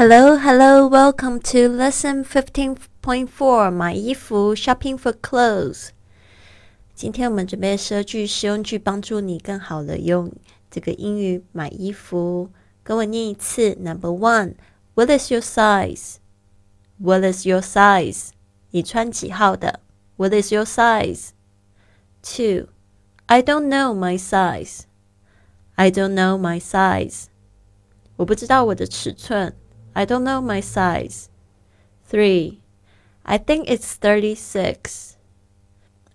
Hello, hello, welcome to lesson fifteen point four. 买衣服 shopping for clothes. 今天我们准备十二句实用句，帮助你更好的用这个英语买衣服。跟我念一次。Number one, What is your size? What is your size? 你穿几号的？What is your size? Two, I don't know my size. I don't know my size. 我不知道我的尺寸。 I don't know my size. 3. I think it's 36.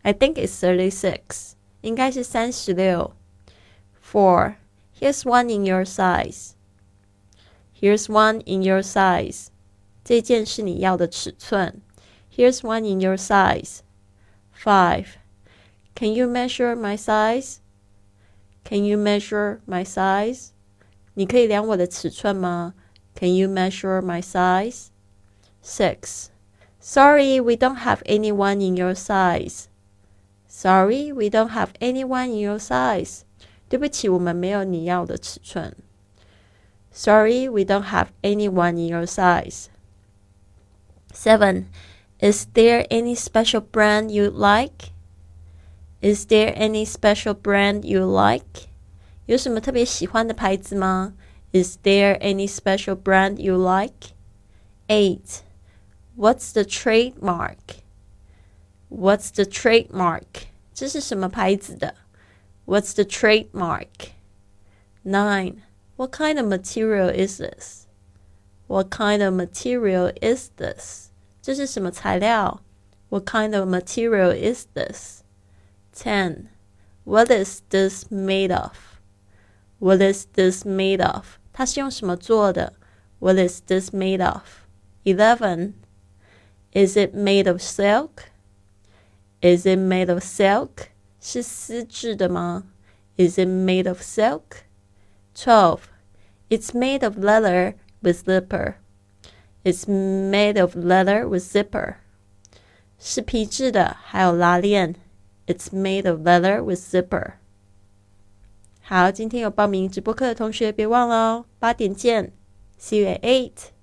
I think it's 36. 应该是三十六. 4. Here's one in your size. Here's one in your size. 这件是你要的尺寸. Here's one in your size. 5. Can you measure my size? Can you measure my size? 你可以量我的尺寸吗 ？can you measure my size? 6. Sorry, we don't have anyone in your size. Sorry, we don't have anyone in your size. 对不起，我们没有你要的尺寸。Sorry, we don't have anyone in your size. 7. Is there any special brand you like? Is there any special brand you like? 有什么特别喜欢的牌子吗 ？is there any special brand you like? 8. What's the trademark? What's the trademark? 这是什么牌子的? What's the trademark? 9. What kind of material is this? What kind of material is this? 这是什么材料? What kind of material is this? 10. What is this made of? What is this made of? 它是用什么做的？What is this made of? Eleven. Is it made of silk? Is it made of silk? 是丝质的吗？Is it made of silk? Twelve. It's made of leather with zipper. It's made of leather with zipper. 是皮质的，还有拉链。It's made of leather with zipper. 好，今天有报名直播课的同学别忘了哦，八点见，See you at eight。